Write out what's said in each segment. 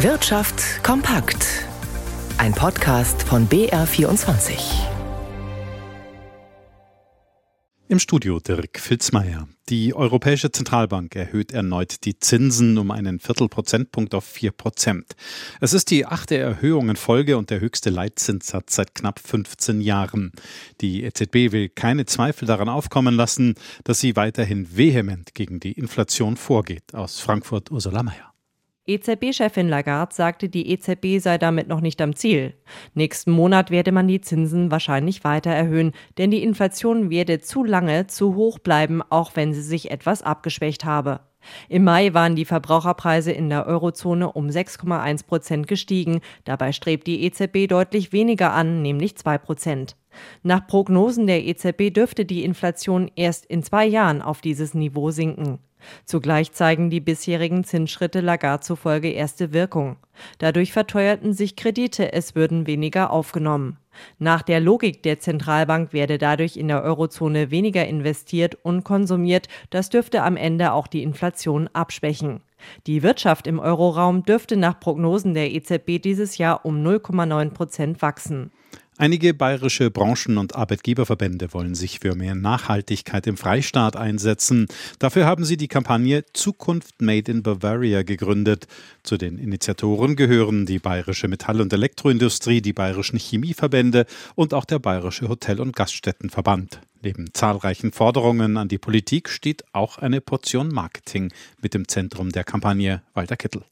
Wirtschaft kompakt. Ein Podcast von BR24. Im Studio Dirk Filzmeier. Die Europäische Zentralbank erhöht erneut die Zinsen um einen Viertelprozentpunkt auf vier Prozent. Es ist die achte Erhöhung in Folge und der höchste Leitzinssatz seit knapp 15 Jahren. Die EZB will keine Zweifel daran aufkommen lassen, dass sie weiterhin vehement gegen die Inflation vorgeht. Aus Frankfurt Ursula Mayer. EZB-Chefin Lagarde sagte, die EZB sei damit noch nicht am Ziel. Nächsten Monat werde man die Zinsen wahrscheinlich weiter erhöhen, denn die Inflation werde zu lange zu hoch bleiben, auch wenn sie sich etwas abgeschwächt habe. Im Mai waren die Verbraucherpreise in der Eurozone um 6,1 Prozent gestiegen. Dabei strebt die EZB deutlich weniger an, nämlich 2 Prozent. Nach Prognosen der EZB dürfte die Inflation erst in zwei Jahren auf dieses Niveau sinken. Zugleich zeigen die bisherigen Zinsschritte Lagarde zufolge erste Wirkung. Dadurch verteuerten sich Kredite, es würden weniger aufgenommen. Nach der Logik der Zentralbank werde dadurch in der Eurozone weniger investiert und konsumiert, das dürfte am Ende auch die Inflation abschwächen. Die Wirtschaft im Euroraum dürfte nach Prognosen der EZB dieses Jahr um 0,9 Prozent wachsen. Einige bayerische Branchen- und Arbeitgeberverbände wollen sich für mehr Nachhaltigkeit im Freistaat einsetzen. Dafür haben sie die Kampagne Zukunft Made in Bavaria gegründet. Zu den Initiatoren gehören die bayerische Metall- und Elektroindustrie, die bayerischen Chemieverbände und auch der bayerische Hotel- und Gaststättenverband. Neben zahlreichen Forderungen an die Politik steht auch eine Portion Marketing mit im Zentrum der Kampagne. Walter Kittel.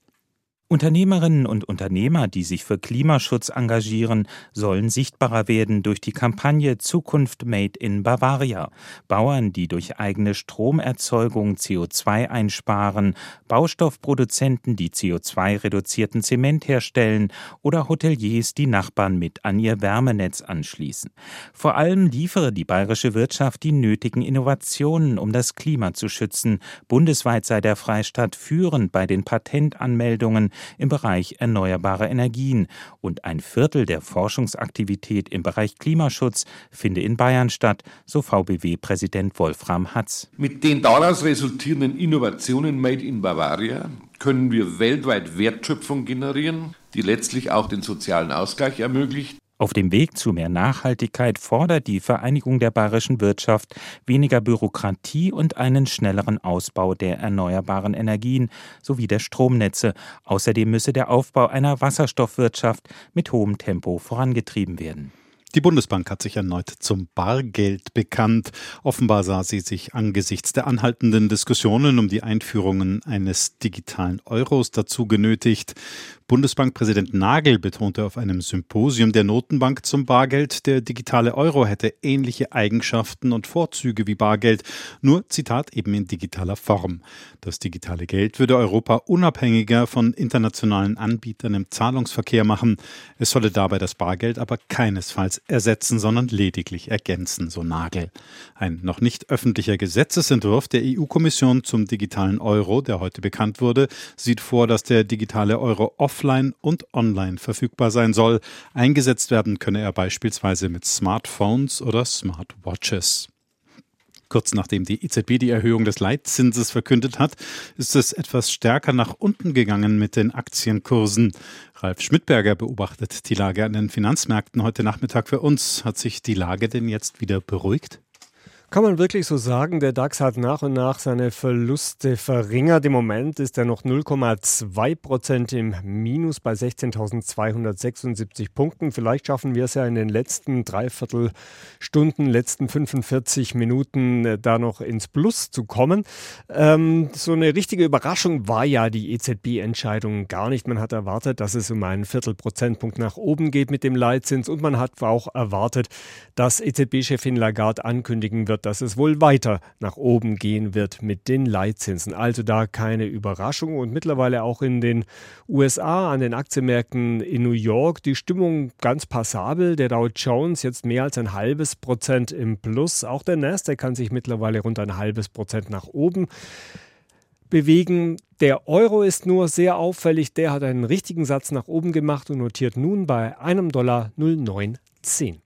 Unternehmerinnen und Unternehmer, die sich für Klimaschutz engagieren, sollen sichtbarer werden durch die Kampagne Zukunft Made in Bavaria. Bauern, die durch eigene Stromerzeugung CO2 einsparen, Baustoffproduzenten, die CO2-reduzierten Zement herstellen oder Hoteliers, die Nachbarn mit an ihr Wärmenetz anschließen. Vor allem liefere die bayerische Wirtschaft die nötigen Innovationen, um das Klima zu schützen. Bundesweit sei der Freistaat führend bei den Patentanmeldungen im Bereich erneuerbare Energien und ein Viertel der Forschungsaktivität im Bereich Klimaschutz finde in Bayern statt, so VBW-Präsident Wolfram Hatz. Mit den daraus resultierenden Innovationen Made in Bavaria können wir weltweit Wertschöpfung generieren, die letztlich auch den sozialen Ausgleich ermöglicht auf dem Weg zu mehr Nachhaltigkeit fordert die Vereinigung der bayerischen Wirtschaft weniger Bürokratie und einen schnelleren Ausbau der erneuerbaren Energien sowie der Stromnetze. Außerdem müsse der Aufbau einer Wasserstoffwirtschaft mit hohem Tempo vorangetrieben werden. Die Bundesbank hat sich erneut zum Bargeld bekannt. Offenbar sah sie sich angesichts der anhaltenden Diskussionen um die Einführungen eines digitalen Euros dazu genötigt. Bundesbankpräsident Nagel betonte auf einem Symposium der Notenbank zum Bargeld, der digitale Euro hätte ähnliche Eigenschaften und Vorzüge wie Bargeld, nur Zitat eben in digitaler Form. Das digitale Geld würde Europa unabhängiger von internationalen Anbietern im Zahlungsverkehr machen. Es solle dabei das Bargeld aber keinesfalls ersetzen, sondern lediglich ergänzen, so Nagel. Ein noch nicht öffentlicher Gesetzesentwurf der EU-Kommission zum digitalen Euro, der heute bekannt wurde, sieht vor, dass der digitale Euro offen offline und online verfügbar sein soll. Eingesetzt werden könne er beispielsweise mit Smartphones oder Smartwatches. Kurz nachdem die EZB die Erhöhung des Leitzinses verkündet hat, ist es etwas stärker nach unten gegangen mit den Aktienkursen. Ralf Schmidberger beobachtet die Lage an den Finanzmärkten heute Nachmittag für uns. Hat sich die Lage denn jetzt wieder beruhigt? Kann man wirklich so sagen, der DAX hat nach und nach seine Verluste verringert. Im Moment ist er noch 0,2 Prozent im Minus bei 16.276 Punkten. Vielleicht schaffen wir es ja in den letzten Dreiviertelstunden, letzten 45 Minuten äh, da noch ins Plus zu kommen. Ähm, so eine richtige Überraschung war ja die EZB-Entscheidung gar nicht. Man hat erwartet, dass es um einen Viertelprozentpunkt nach oben geht mit dem Leitzins und man hat auch erwartet, dass EZB-Chefin Lagarde ankündigen wird, dass es wohl weiter nach oben gehen wird mit den Leitzinsen. Also da keine Überraschung und mittlerweile auch in den USA an den Aktienmärkten in New York die Stimmung ganz passabel. Der Dow Jones jetzt mehr als ein halbes Prozent im Plus. Auch der Nasdaq kann sich mittlerweile rund ein halbes Prozent nach oben bewegen. Der Euro ist nur sehr auffällig. Der hat einen richtigen Satz nach oben gemacht und notiert nun bei einem Dollar 0910.